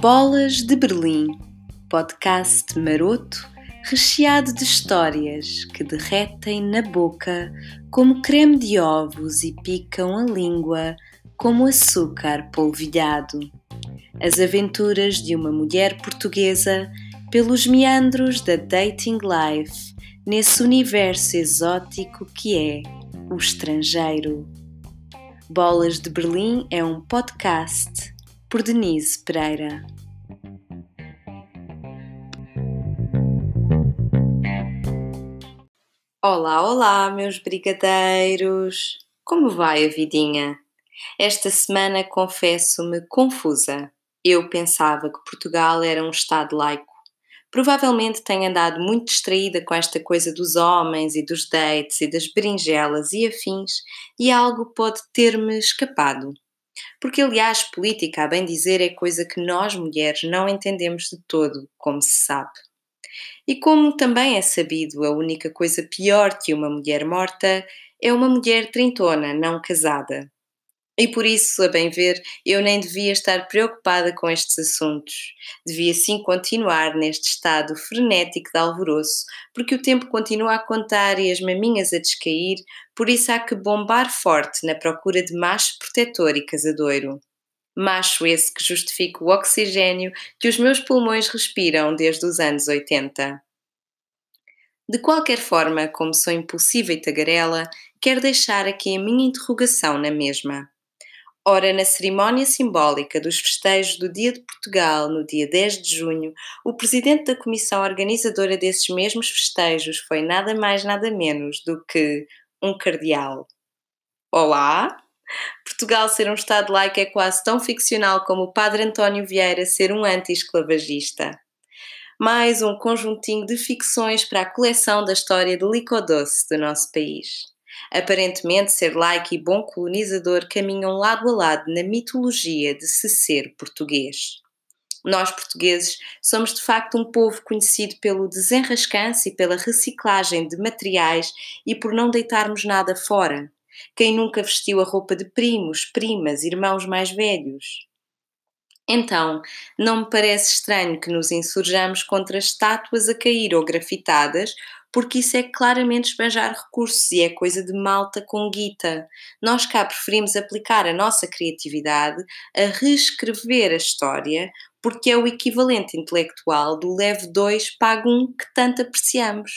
Bolas de Berlim, podcast maroto recheado de histórias que derretem na boca como creme de ovos e picam a língua como açúcar polvilhado. As aventuras de uma mulher portuguesa pelos meandros da dating life nesse universo exótico que é o estrangeiro. Bolas de Berlim é um podcast por Denise Pereira. Olá, olá, meus brigadeiros! Como vai a vidinha? Esta semana confesso-me confusa. Eu pensava que Portugal era um Estado laico. Provavelmente tenho andado muito distraída com esta coisa dos homens e dos dates e das berinjelas e afins, e algo pode ter-me escapado. Porque, aliás, política, a bem dizer, é coisa que nós mulheres não entendemos de todo, como se sabe. E como também é sabido, a única coisa pior que uma mulher morta é uma mulher trintona, não casada. E por isso, a bem ver, eu nem devia estar preocupada com estes assuntos. Devia sim continuar neste estado frenético de alvoroço, porque o tempo continua a contar e as maminhas a descair, por isso há que bombar forte na procura de macho protetor e casadoiro. Macho esse que justifica o oxigênio que os meus pulmões respiram desde os anos 80. De qualquer forma, como sou impulsiva e tagarela, quero deixar aqui a minha interrogação na mesma. Ora, na cerimónia simbólica dos festejos do Dia de Portugal, no dia 10 de junho, o presidente da comissão organizadora desses mesmos festejos foi nada mais nada menos do que um cardeal. Olá! Portugal ser um Estado laico é quase tão ficcional como o Padre António Vieira ser um anti-esclavagista. Mais um conjuntinho de ficções para a coleção da história de licodoce do nosso país. Aparentemente, ser laico e bom colonizador caminham lado a lado na mitologia de se ser português. Nós, portugueses, somos de facto um povo conhecido pelo desenrascanço e pela reciclagem de materiais e por não deitarmos nada fora. Quem nunca vestiu a roupa de primos, primas, irmãos mais velhos? Então, não me parece estranho que nos insurjamos contra estátuas a cair ou grafitadas porque isso é claramente esbanjar recursos e é coisa de malta com guita. Nós cá preferimos aplicar a nossa criatividade a reescrever a história, porque é o equivalente intelectual do leve 2 pago 1 um que tanto apreciamos.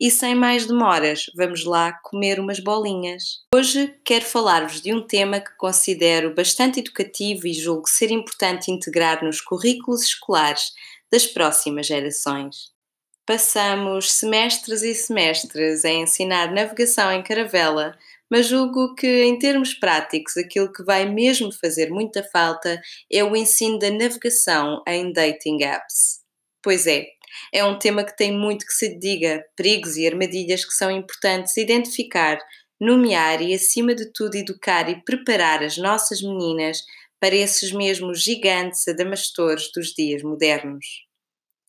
E sem mais demoras, vamos lá comer umas bolinhas. Hoje quero falar-vos de um tema que considero bastante educativo e julgo ser importante integrar nos currículos escolares das próximas gerações. Passamos semestres e semestres a ensinar navegação em caravela, mas julgo que, em termos práticos, aquilo que vai mesmo fazer muita falta é o ensino da navegação em dating apps. Pois é, é um tema que tem muito que se diga, perigos e armadilhas que são importantes identificar, nomear e, acima de tudo, educar e preparar as nossas meninas para esses mesmos gigantes adamastores dos dias modernos.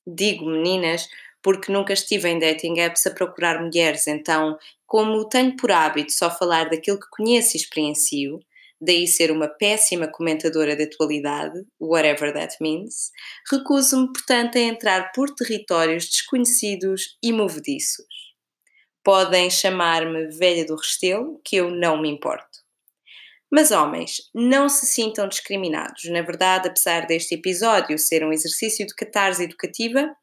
Digo meninas porque nunca estive em dating apps a procurar mulheres, então, como tenho por hábito só falar daquilo que conheço e experiencio, daí ser uma péssima comentadora de atualidade, whatever that means, recuso-me, portanto, a entrar por territórios desconhecidos e movediços. Podem chamar-me velha do Restelo, que eu não me importo. Mas homens, não se sintam discriminados. Na verdade, apesar deste episódio ser um exercício de catarse educativa,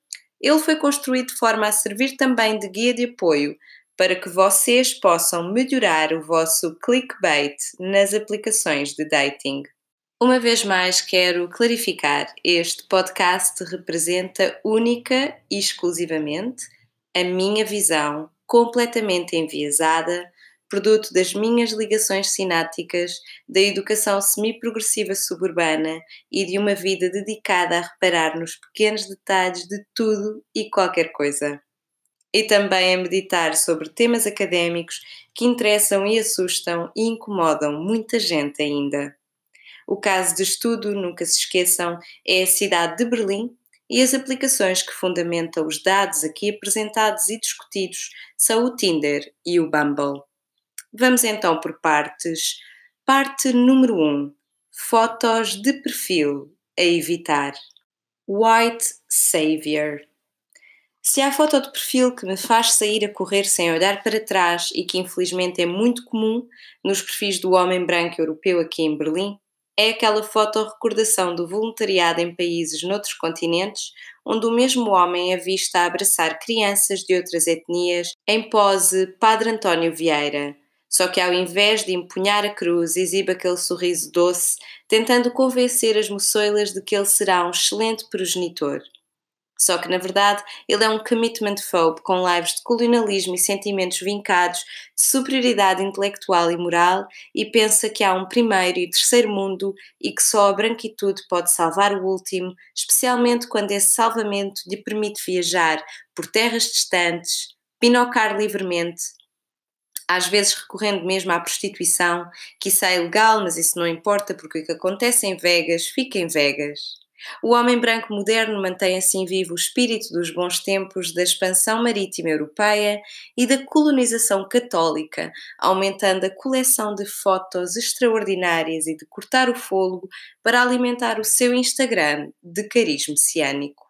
ele foi construído de forma a servir também de guia de apoio para que vocês possam melhorar o vosso clickbait nas aplicações de dating. Uma vez mais, quero clarificar: este podcast representa única e exclusivamente a minha visão completamente enviesada produto das minhas ligações sinápticas, da educação semi-progressiva suburbana e de uma vida dedicada a reparar nos pequenos detalhes de tudo e qualquer coisa. E também a meditar sobre temas académicos que interessam e assustam e incomodam muita gente ainda. O caso de estudo, nunca se esqueçam, é a cidade de Berlim e as aplicações que fundamentam os dados aqui apresentados e discutidos são o Tinder e o Bumble. Vamos então por partes. Parte número 1: Fotos de perfil a evitar. White Savior. Se há foto de perfil que me faz sair a correr sem olhar para trás e que infelizmente é muito comum nos perfis do homem branco europeu aqui em Berlim, é aquela foto recordação do voluntariado em países noutros continentes, onde o mesmo homem é visto a abraçar crianças de outras etnias em pose Padre António Vieira, só que ao invés de empunhar a cruz, exibe aquele sorriso doce, tentando convencer as moçoilas de que ele será um excelente progenitor. Só que, na verdade, ele é um commitment phobe com lives de colonialismo e sentimentos vincados de superioridade intelectual e moral e pensa que há um primeiro e terceiro mundo e que só a branquitude pode salvar o último, especialmente quando esse salvamento lhe permite viajar por terras distantes, pinocar livremente, às vezes recorrendo mesmo à prostituição, que isso é ilegal, mas isso não importa porque o que acontece em Vegas fica em Vegas. O homem branco moderno mantém assim vivo o espírito dos bons tempos da expansão marítima europeia e da colonização católica, aumentando a coleção de fotos extraordinárias e de cortar o fôlego para alimentar o seu Instagram de cariz messiânico.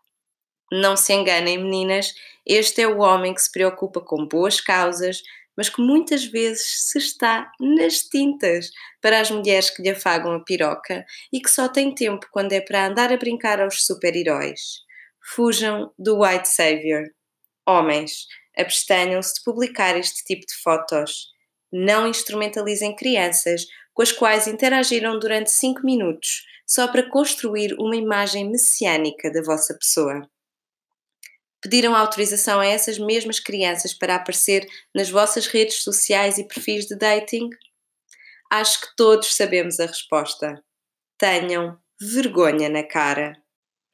Não se enganem, meninas, este é o homem que se preocupa com boas causas, mas que muitas vezes se está nas tintas para as mulheres que lhe afagam a piroca e que só tem tempo quando é para andar a brincar aos super-heróis. Fujam do White Savior. Homens, abstenham-se de publicar este tipo de fotos. Não instrumentalizem crianças com as quais interagiram durante 5 minutos só para construir uma imagem messiânica da vossa pessoa pediram autorização a essas mesmas crianças para aparecer nas vossas redes sociais e perfis de dating? Acho que todos sabemos a resposta. Tenham vergonha na cara.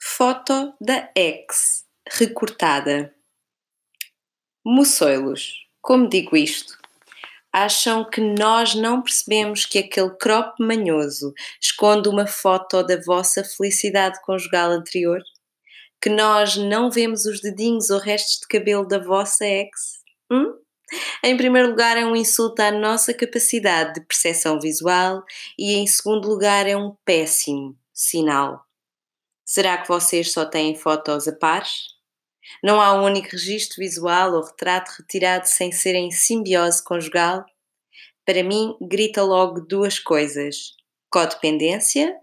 Foto da ex, recortada. Moçoilos, como digo isto? Acham que nós não percebemos que aquele crop manhoso esconde uma foto da vossa felicidade conjugal anterior? Que nós não vemos os dedinhos ou restos de cabelo da vossa ex? Hum? Em primeiro lugar, é um insulto à nossa capacidade de percepção visual e, em segundo lugar, é um péssimo sinal. Será que vocês só têm fotos a pares? Não há um único registro visual ou retrato retirado sem ser em simbiose conjugal? Para mim, grita logo duas coisas: codependência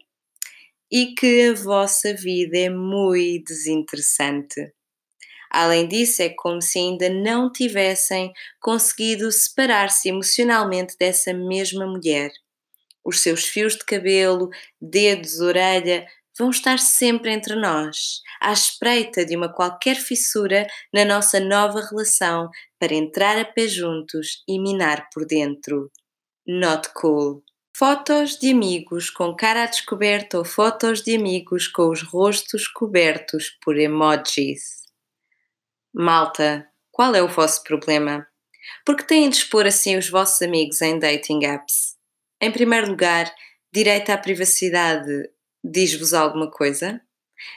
e que a vossa vida é muito desinteressante. Além disso, é como se ainda não tivessem conseguido separar-se emocionalmente dessa mesma mulher. Os seus fios de cabelo, dedos, orelha vão estar sempre entre nós, à espreita de uma qualquer fissura na nossa nova relação para entrar a pé juntos e minar por dentro. Not cool. Fotos de amigos com cara a descoberto ou fotos de amigos com os rostos cobertos por emojis. Malta, qual é o vosso problema? Porque têm de expor assim os vossos amigos em dating apps? Em primeiro lugar, direito à privacidade diz-vos alguma coisa?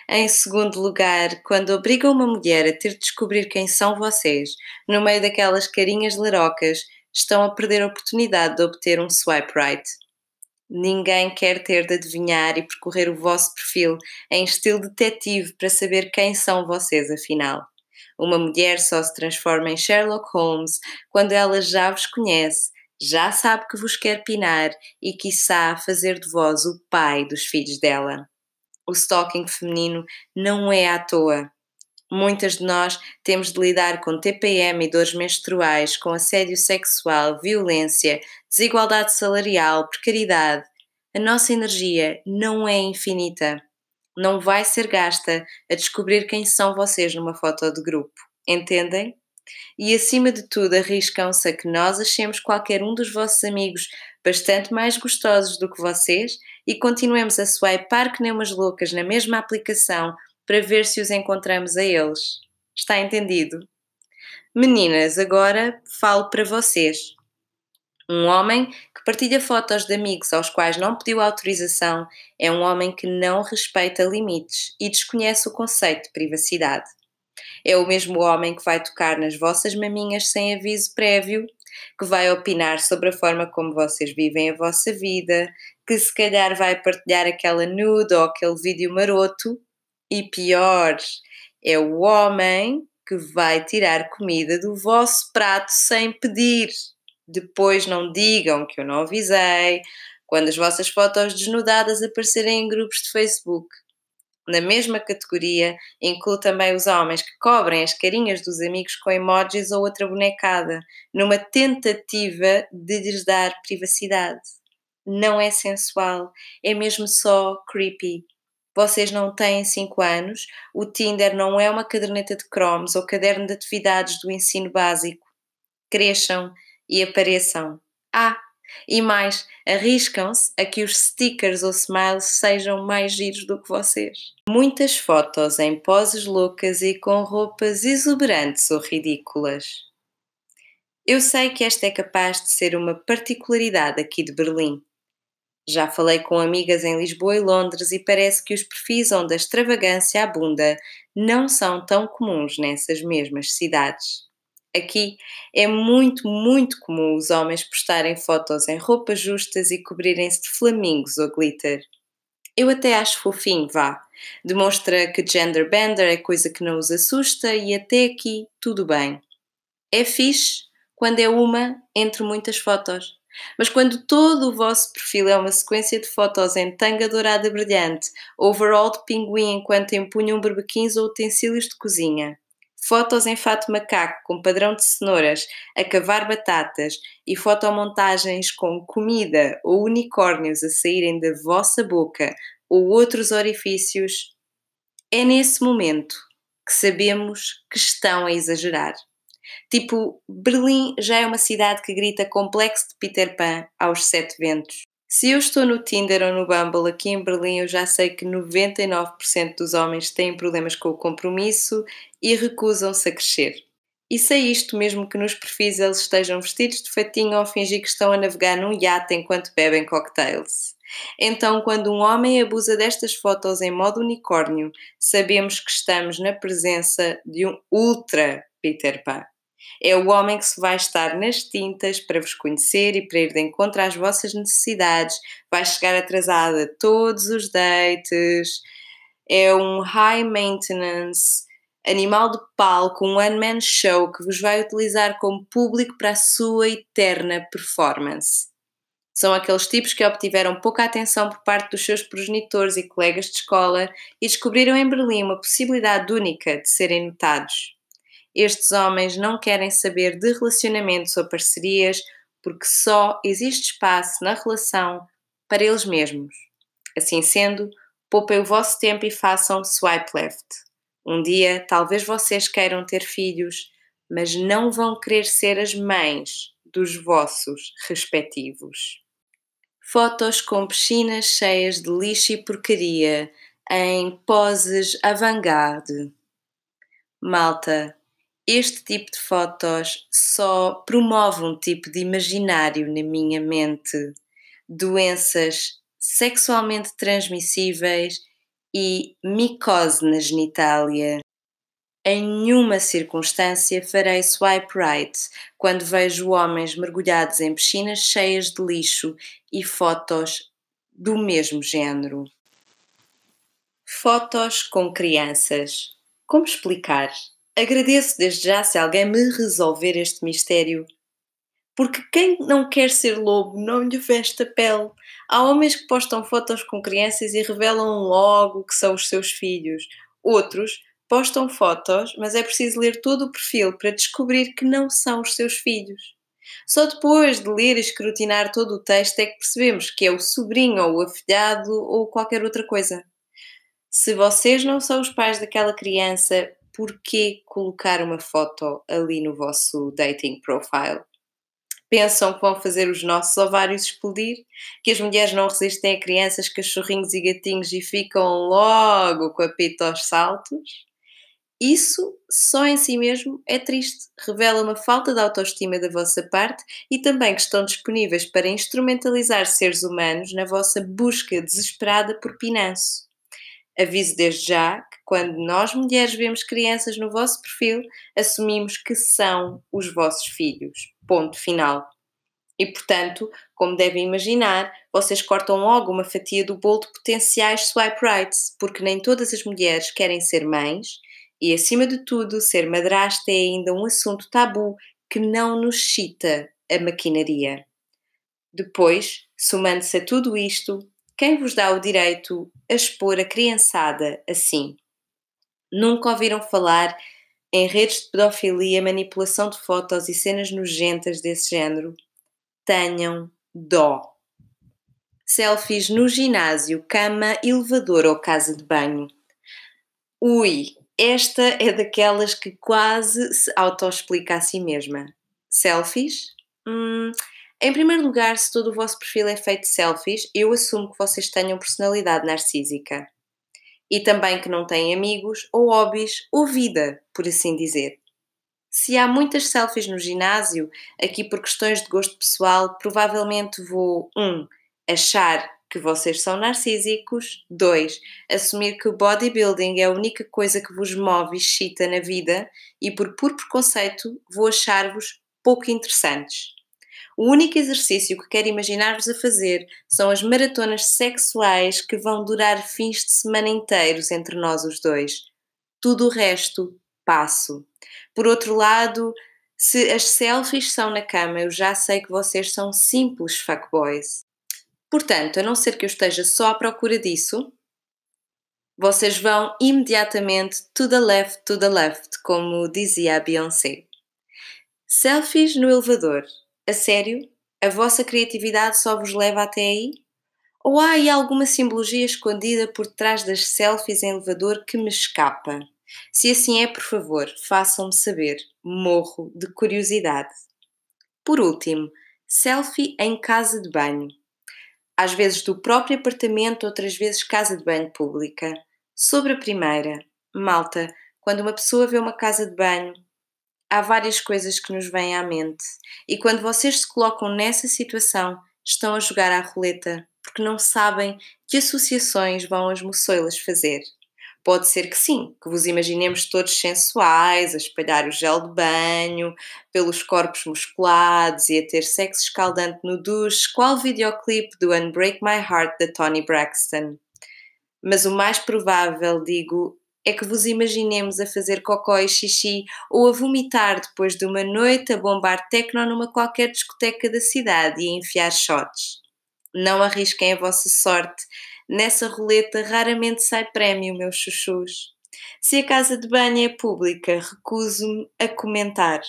Em segundo lugar, quando obrigam uma mulher a ter de descobrir quem são vocês, no meio daquelas carinhas larocas, estão a perder a oportunidade de obter um swipe right. Ninguém quer ter de adivinhar e percorrer o vosso perfil em estilo detetive para saber quem são vocês, afinal. Uma mulher só se transforma em Sherlock Holmes quando ela já vos conhece, já sabe que vos quer pinar e, quiçá, fazer de vós o pai dos filhos dela. O stalking feminino não é à toa. Muitas de nós temos de lidar com TPM e dores menstruais, com assédio sexual, violência, desigualdade salarial, precariedade. A nossa energia não é infinita. Não vai ser gasta a descobrir quem são vocês numa foto de grupo. Entendem? E acima de tudo, arriscam-se a que nós achemos qualquer um dos vossos amigos bastante mais gostosos do que vocês e continuemos a swipar que nem umas loucas na mesma aplicação para ver se os encontramos a eles. Está entendido? Meninas, agora falo para vocês. Um homem que partilha fotos de amigos aos quais não pediu autorização é um homem que não respeita limites e desconhece o conceito de privacidade. É o mesmo homem que vai tocar nas vossas maminhas sem aviso prévio, que vai opinar sobre a forma como vocês vivem a vossa vida, que se calhar vai partilhar aquela nude ou aquele vídeo maroto. E pior, é o homem que vai tirar comida do vosso prato sem pedir. Depois não digam que eu não avisei, quando as vossas fotos desnudadas aparecerem em grupos de Facebook. Na mesma categoria, incluo também os homens que cobrem as carinhas dos amigos com emojis ou outra bonecada, numa tentativa de lhes dar privacidade. Não é sensual, é mesmo só creepy. Vocês não têm 5 anos, o Tinder não é uma caderneta de cromos ou caderno de atividades do ensino básico. Cresçam e apareçam. Ah, e mais, arriscam-se a que os stickers ou smiles sejam mais giros do que vocês. Muitas fotos em poses loucas e com roupas exuberantes ou ridículas. Eu sei que esta é capaz de ser uma particularidade aqui de Berlim. Já falei com amigas em Lisboa e Londres e parece que os perfis onde a extravagância abunda não são tão comuns nessas mesmas cidades. Aqui é muito, muito comum os homens postarem fotos em roupas justas e cobrirem-se de flamingos ou glitter. Eu até acho fofinho, vá. Demonstra que gender bender é coisa que não os assusta e até aqui tudo bem. É fixe quando é uma entre muitas fotos. Mas quando todo o vosso perfil é uma sequência de fotos em tanga dourada brilhante, overall de pinguim enquanto empunham berbequins ou utensílios de cozinha, fotos em fato macaco com padrão de cenouras, a cavar batatas e fotomontagens com comida ou unicórnios a saírem da vossa boca ou outros orifícios, é nesse momento que sabemos que estão a exagerar. Tipo, Berlim já é uma cidade que grita complexo de Peter Pan aos sete ventos. Se eu estou no Tinder ou no Bumble aqui em Berlim, eu já sei que 99% dos homens têm problemas com o compromisso e recusam-se a crescer. E sei isto mesmo que nos perfis eles estejam vestidos de fatinho ou fingir que estão a navegar num iate enquanto bebem cocktails. Então, quando um homem abusa destas fotos em modo unicórnio, sabemos que estamos na presença de um ultra Peter Pan. É o homem que se vai estar nas tintas para vos conhecer e para ir de encontro às vossas necessidades. Vai chegar atrasado a todos os dates. É um high maintenance, animal de palco, um one-man show que vos vai utilizar como público para a sua eterna performance. São aqueles tipos que obtiveram pouca atenção por parte dos seus progenitores e colegas de escola e descobriram em Berlim uma possibilidade única de serem notados. Estes homens não querem saber de relacionamentos ou parcerias porque só existe espaço na relação para eles mesmos. Assim sendo, poupem o vosso tempo e façam swipe left. Um dia, talvez vocês queiram ter filhos, mas não vão querer ser as mães dos vossos respectivos. Fotos com piscinas cheias de lixo e porcaria, em poses avant-garde. Malta, este tipo de fotos só promove um tipo de imaginário na minha mente, doenças sexualmente transmissíveis e micose na genitália. Em nenhuma circunstância farei swipe right quando vejo homens mergulhados em piscinas cheias de lixo e fotos do mesmo género. Fotos com crianças. Como explicar? Agradeço desde já se alguém me resolver este mistério. Porque quem não quer ser lobo não lhe veste a pele. Há homens que postam fotos com crianças e revelam logo que são os seus filhos. Outros postam fotos, mas é preciso ler todo o perfil para descobrir que não são os seus filhos. Só depois de ler e escrutinar todo o texto é que percebemos que é o sobrinho ou o afilhado ou qualquer outra coisa. Se vocês não são os pais daquela criança, porquê colocar uma foto ali no vosso dating profile? Pensam que vão fazer os nossos ovários explodir? Que as mulheres não resistem a crianças, cachorrinhos e gatinhos e ficam logo com a pita aos saltos? Isso só em si mesmo é triste, revela uma falta de autoestima da vossa parte e também que estão disponíveis para instrumentalizar seres humanos na vossa busca desesperada por pinanço. Aviso desde já quando nós mulheres vemos crianças no vosso perfil, assumimos que são os vossos filhos. Ponto final. E portanto, como devem imaginar, vocês cortam logo uma fatia do bolo de potenciais swipe rights, porque nem todas as mulheres querem ser mães e, acima de tudo, ser madrasta é ainda um assunto tabu que não nos cita a maquinaria. Depois, somando-se a tudo isto, quem vos dá o direito a expor a criançada assim? Nunca ouviram falar em redes de pedofilia, manipulação de fotos e cenas nojentas desse género? Tenham dó. Selfies no ginásio, cama, elevador ou casa de banho. Ui, esta é daquelas que quase se auto-explica a si mesma. Selfies? Hum, em primeiro lugar, se todo o vosso perfil é feito de selfies, eu assumo que vocês tenham personalidade narcísica e também que não têm amigos ou hobbies ou vida, por assim dizer. Se há muitas selfies no ginásio, aqui por questões de gosto pessoal, provavelmente vou 1. Um, achar que vocês são narcísicos. 2. Assumir que o bodybuilding é a única coisa que vos move e excita na vida e por puro preconceito vou achar-vos pouco interessantes. O único exercício que quero imaginar-vos a fazer são as maratonas sexuais que vão durar fins de semana inteiros entre nós os dois. Tudo o resto, passo. Por outro lado, se as selfies são na cama, eu já sei que vocês são simples fuckboys. Portanto, a não ser que eu esteja só à procura disso, vocês vão imediatamente to the left, to the left, como dizia a Beyoncé. Selfies no elevador. A sério? A vossa criatividade só vos leva até aí? Ou há aí alguma simbologia escondida por trás das selfies em elevador que me escapa? Se assim é, por favor, façam-me saber. Morro de curiosidade. Por último, selfie em casa de banho. Às vezes do próprio apartamento, outras vezes casa de banho pública. Sobre a primeira, malta, quando uma pessoa vê uma casa de banho, há várias coisas que nos vêm à mente. E quando vocês se colocam nessa situação, estão a jogar à roleta, porque não sabem que associações vão as moçoilas fazer. Pode ser que sim, que vos imaginemos todos sensuais, a espalhar o gel de banho, pelos corpos musculados e a ter sexo escaldante no duche, qual videoclipe do Unbreak My Heart da Tony Braxton. Mas o mais provável, digo, é que vos imaginemos a fazer cocó e xixi ou a vomitar depois de uma noite a bombar tecno numa qualquer discoteca da cidade e a enfiar shots. Não arrisquem a vossa sorte. Nessa roleta raramente sai prémio, meus chuchus. Se a casa de banho é pública, recuso-me a comentar.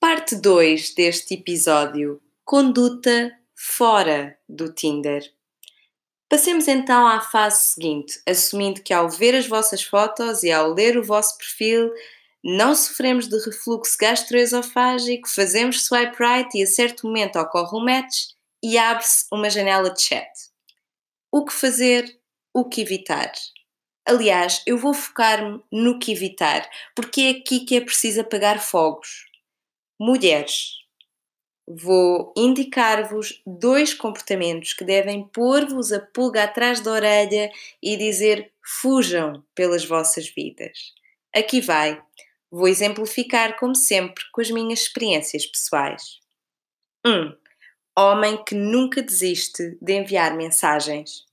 Parte 2 deste episódio: Conduta fora do Tinder. Passemos então à fase seguinte, assumindo que ao ver as vossas fotos e ao ler o vosso perfil, não sofremos de refluxo gastroesofágico, fazemos swipe right e a certo momento ocorre um match e abre-se uma janela de chat. O que fazer, o que evitar? Aliás, eu vou focar-me no que evitar, porque é aqui que é preciso apagar fogos. Mulheres, vou indicar-vos dois comportamentos que devem pôr-vos a pulga atrás da orelha e dizer fujam pelas vossas vidas. Aqui vai. Vou exemplificar, como sempre, com as minhas experiências pessoais. 1. Um, homem que nunca desiste de enviar mensagens.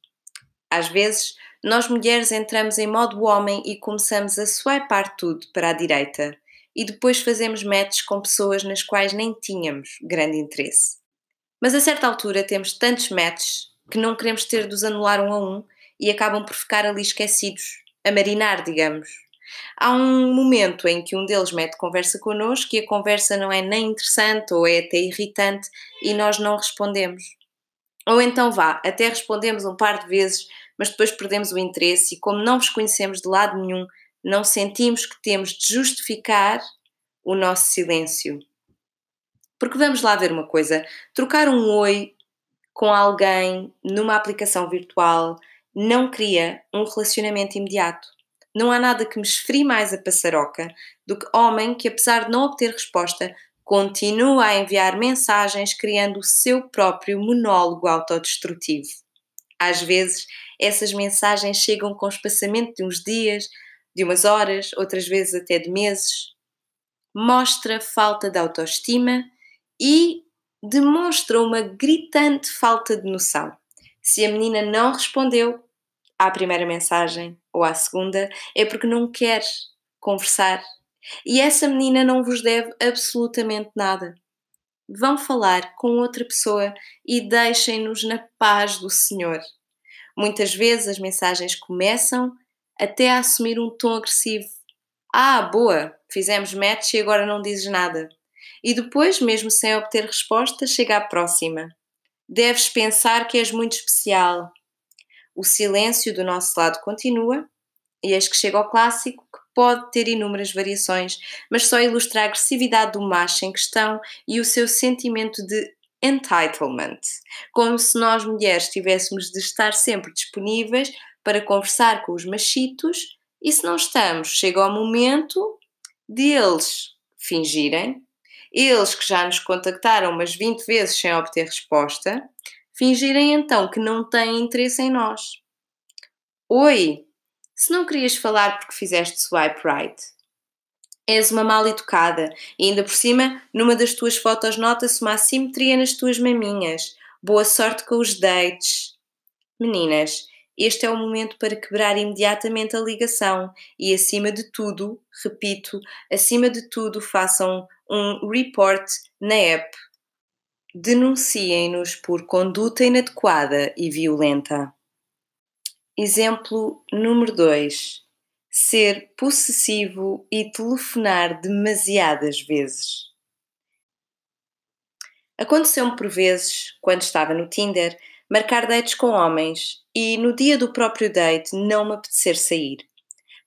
Às vezes, nós mulheres entramos em modo homem e começamos a swipar tudo para a direita e depois fazemos matches com pessoas nas quais nem tínhamos grande interesse. Mas a certa altura temos tantos matches que não queremos ter de os anular um a um e acabam por ficar ali esquecidos, a marinar, digamos. Há um momento em que um deles mete conversa connosco e a conversa não é nem interessante ou é até irritante e nós não respondemos. Ou então vá, até respondemos um par de vezes, mas depois perdemos o interesse e, como não vos conhecemos de lado nenhum, não sentimos que temos de justificar o nosso silêncio. Porque vamos lá ver uma coisa: trocar um oi com alguém numa aplicação virtual não cria um relacionamento imediato. Não há nada que me esfrie mais a passaroca do que homem que, apesar de não obter resposta, continua a enviar mensagens criando o seu próprio monólogo autodestrutivo. Às vezes, essas mensagens chegam com espaçamento de uns dias, de umas horas, outras vezes até de meses. mostra falta de autoestima e demonstra uma gritante falta de noção. Se a menina não respondeu à primeira mensagem ou à segunda, é porque não quer conversar. E essa menina não vos deve absolutamente nada. Vão falar com outra pessoa e deixem-nos na paz do Senhor. Muitas vezes as mensagens começam até a assumir um tom agressivo. Ah, boa, fizemos match e agora não dizes nada. E depois, mesmo sem obter resposta, chega à próxima. Deves pensar que és muito especial. O silêncio do nosso lado continua, e eis que chega ao clássico, que pode ter inúmeras variações, mas só ilustra a agressividade do macho em questão e o seu sentimento de entitlement, como se nós mulheres tivéssemos de estar sempre disponíveis para conversar com os machitos e se não estamos, chega o momento de eles fingirem, eles que já nos contactaram umas 20 vezes sem obter resposta, fingirem então que não têm interesse em nós. Oi, se não querias falar porque fizeste swipe right, és uma mal educada e ainda por cima, numa das tuas fotos nota-se uma assimetria nas tuas maminhas. Boa sorte com os dates. Meninas, este é o momento para quebrar imediatamente a ligação e, acima de tudo, repito, acima de tudo, façam um report na app. Denunciem-nos por conduta inadequada e violenta. Exemplo número 2. Ser possessivo e telefonar demasiadas vezes. Aconteceu-me por vezes, quando estava no Tinder, marcar dates com homens e no dia do próprio date não me apetecer sair.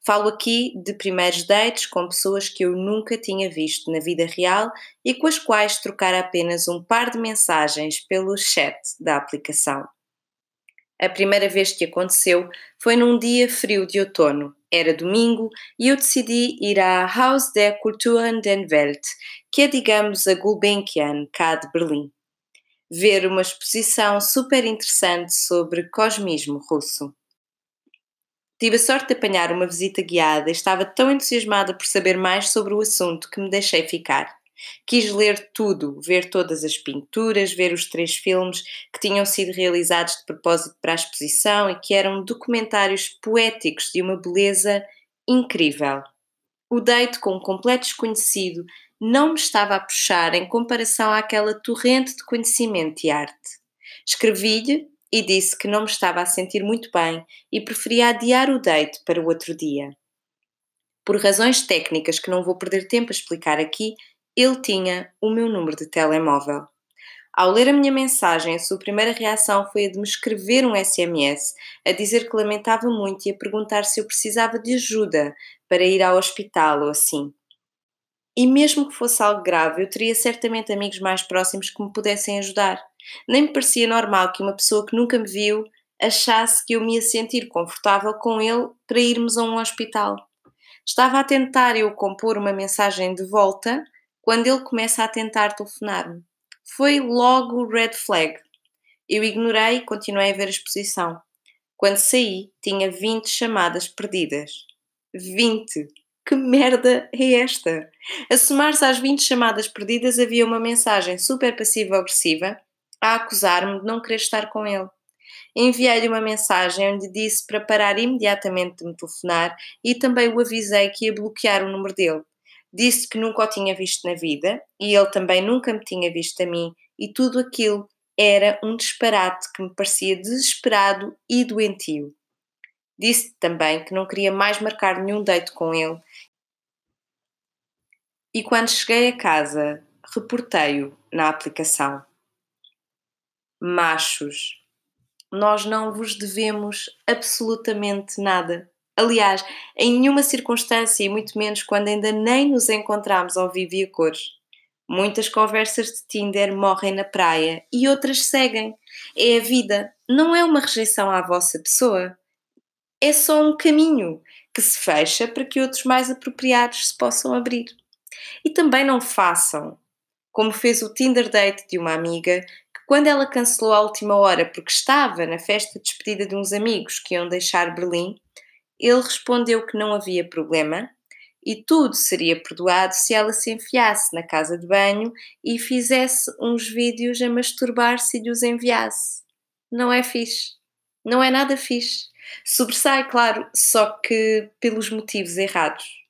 Falo aqui de primeiros dates com pessoas que eu nunca tinha visto na vida real e com as quais trocar apenas um par de mensagens pelo chat da aplicação. A primeira vez que aconteceu foi num dia frio de outono. Era domingo e eu decidi ir à Haus der Kulturen den Welt, que é, digamos, a Gulbenkian, cá de Berlim ver uma exposição super interessante sobre cosmismo russo. Tive a sorte de apanhar uma visita guiada e estava tão entusiasmada por saber mais sobre o assunto que me deixei ficar. Quis ler tudo, ver todas as pinturas, ver os três filmes que tinham sido realizados de propósito para a exposição e que eram documentários poéticos de uma beleza incrível. O date com um completo desconhecido não me estava a puxar em comparação àquela torrente de conhecimento e arte. Escrevi-lhe e disse que não me estava a sentir muito bem e preferia adiar o date para o outro dia. Por razões técnicas que não vou perder tempo a explicar aqui, ele tinha o meu número de telemóvel. Ao ler a minha mensagem, a sua primeira reação foi a de me escrever um SMS, a dizer que lamentava muito e a perguntar se eu precisava de ajuda para ir ao hospital ou assim. E mesmo que fosse algo grave, eu teria certamente amigos mais próximos que me pudessem ajudar. Nem me parecia normal que uma pessoa que nunca me viu achasse que eu me ia sentir confortável com ele para irmos a um hospital. Estava a tentar eu compor uma mensagem de volta quando ele começa a tentar telefonar-me. Foi logo red flag. Eu ignorei e continuei a ver a exposição. Quando saí, tinha 20 chamadas perdidas. 20! Que merda é esta? A somar-se às 20 chamadas perdidas, havia uma mensagem super passiva-agressiva a acusar-me de não querer estar com ele. Enviei-lhe uma mensagem onde disse para parar imediatamente de me telefonar e também o avisei que ia bloquear o número dele. Disse que nunca o tinha visto na vida e ele também nunca me tinha visto a mim, e tudo aquilo era um disparate que me parecia desesperado e doentio. Disse também que não queria mais marcar nenhum date com ele. E quando cheguei a casa, reportei-o na aplicação. Machos, nós não vos devemos absolutamente nada. Aliás, em nenhuma circunstância, e muito menos quando ainda nem nos encontramos ao vivo e a cores. Muitas conversas de Tinder morrem na praia e outras seguem. É a vida, não é uma rejeição à vossa pessoa é só um caminho que se fecha para que outros mais apropriados se possam abrir. E também não façam, como fez o Tinder date de uma amiga, que quando ela cancelou à última hora porque estava na festa de despedida de uns amigos que iam deixar Berlim, ele respondeu que não havia problema, e tudo seria perdoado se ela se enfiasse na casa de banho e fizesse uns vídeos a masturbar-se e os enviasse. Não é fixe. Não é nada fixe. Sobressai, claro, só que pelos motivos errados.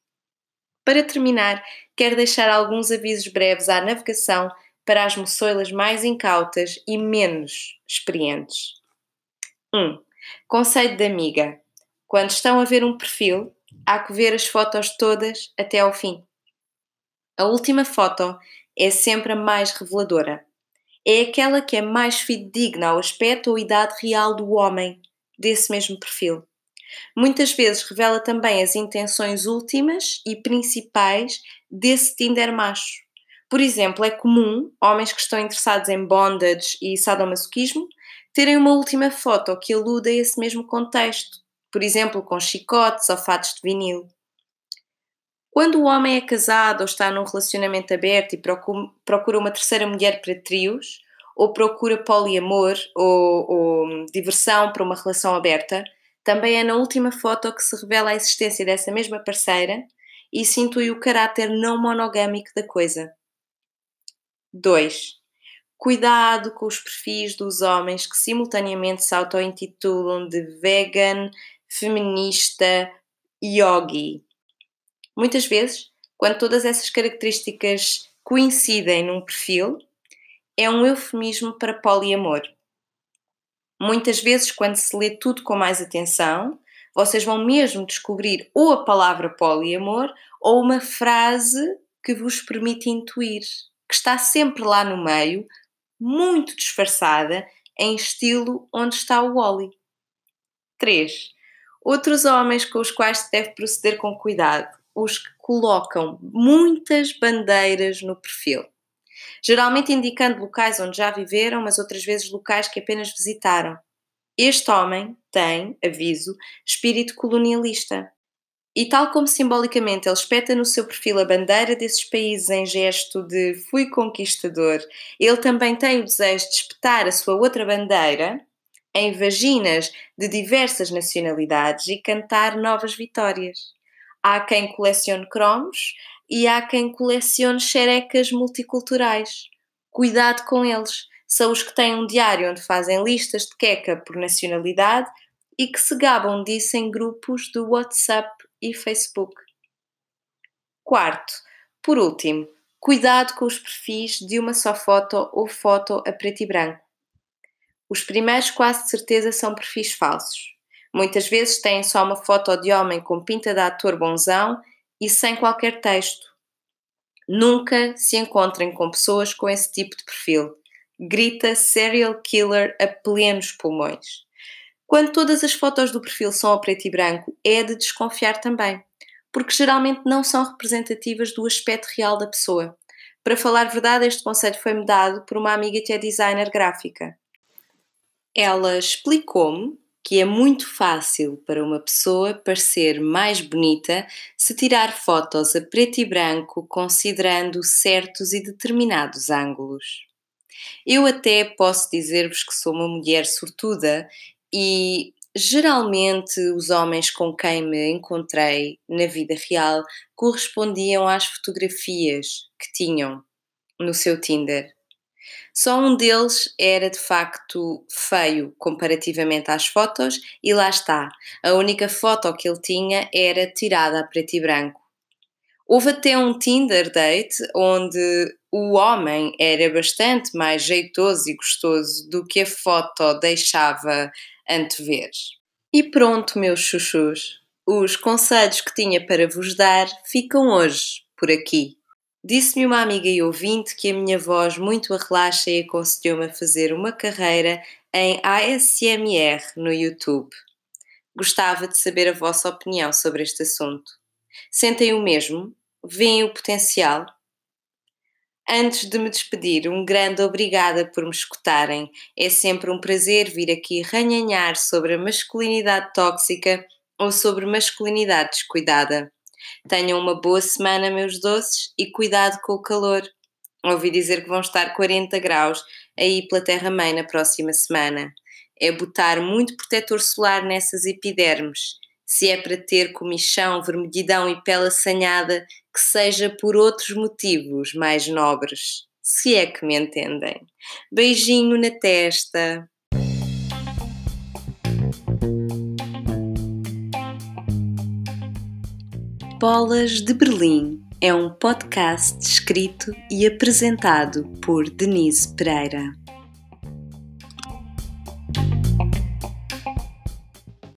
Para terminar, quero deixar alguns avisos breves à navegação para as moçoilas mais incautas e menos experientes. 1. Um, conselho de amiga. Quando estão a ver um perfil, há que ver as fotos todas até ao fim. A última foto é sempre a mais reveladora. É aquela que é mais fidedigna ao aspecto ou idade real do homem desse mesmo perfil. Muitas vezes revela também as intenções últimas e principais desse Tinder macho. Por exemplo, é comum homens que estão interessados em bondage e sadomasoquismo terem uma última foto que aluda a esse mesmo contexto, por exemplo, com chicotes ou fatos de vinil. Quando o homem é casado ou está num relacionamento aberto e procura uma terceira mulher para trios, ou procura poliamor ou, ou diversão para uma relação aberta, também é na última foto que se revela a existência dessa mesma parceira e se intui o caráter não monogâmico da coisa. 2. Cuidado com os perfis dos homens que simultaneamente se auto-intitulam de vegan, feminista, yogi. Muitas vezes, quando todas essas características coincidem num perfil, é um eufemismo para poliamor. Muitas vezes, quando se lê tudo com mais atenção, vocês vão mesmo descobrir ou a palavra poliamor ou uma frase que vos permite intuir, que está sempre lá no meio, muito disfarçada, em estilo onde está o Wally. 3. Outros homens com os quais se deve proceder com cuidado, os que colocam muitas bandeiras no perfil. Geralmente indicando locais onde já viveram, mas outras vezes locais que apenas visitaram. Este homem tem, aviso, espírito colonialista. E tal como simbolicamente ele espeta no seu perfil a bandeira desses países em gesto de fui conquistador, ele também tem o desejo de espetar a sua outra bandeira em vaginas de diversas nacionalidades e cantar novas vitórias. Há quem colecione cromos e há quem colecione xerecas multiculturais. Cuidado com eles. São os que têm um diário onde fazem listas de queca por nacionalidade e que se gabam disso em grupos do WhatsApp e Facebook. Quarto, por último, cuidado com os perfis de uma só foto ou foto a preto e branco. Os primeiros quase de certeza são perfis falsos. Muitas vezes têm só uma foto de homem com pinta de ator bonzão e sem qualquer texto. Nunca se encontrem com pessoas com esse tipo de perfil. Grita serial killer a plenos pulmões. Quando todas as fotos do perfil são a preto e branco, é de desconfiar também, porque geralmente não são representativas do aspecto real da pessoa. Para falar verdade, este conselho foi-me dado por uma amiga que é designer gráfica. Ela explicou-me que é muito fácil para uma pessoa parecer mais bonita se tirar fotos a preto e branco considerando certos e determinados ângulos. Eu até posso dizer-vos que sou uma mulher sortuda e geralmente os homens com quem me encontrei na vida real correspondiam às fotografias que tinham no seu Tinder. Só um deles era de facto feio comparativamente às fotos, e lá está. A única foto que ele tinha era tirada a preto e branco. Houve até um Tinder date onde o homem era bastante mais jeitoso e gostoso do que a foto deixava antever. E pronto, meus chuchus, os conselhos que tinha para vos dar ficam hoje por aqui. Disse-me uma amiga e ouvinte que a minha voz muito a relaxa e aconselhou-me a fazer uma carreira em ASMR no YouTube. Gostava de saber a vossa opinião sobre este assunto. Sentem o mesmo? Veem o potencial? Antes de me despedir, um grande obrigada por me escutarem. É sempre um prazer vir aqui ranhanhar sobre a masculinidade tóxica ou sobre masculinidade descuidada. Tenham uma boa semana, meus doces, e cuidado com o calor. Ouvi dizer que vão estar 40 graus aí pela Terra-mãe na próxima semana. É botar muito protetor solar nessas epidermes. Se é para ter comichão, vermelhidão e pele assanhada, que seja por outros motivos mais nobres. Se é que me entendem. Beijinho na testa. Bolas de Berlim é um podcast escrito e apresentado por Denise Pereira.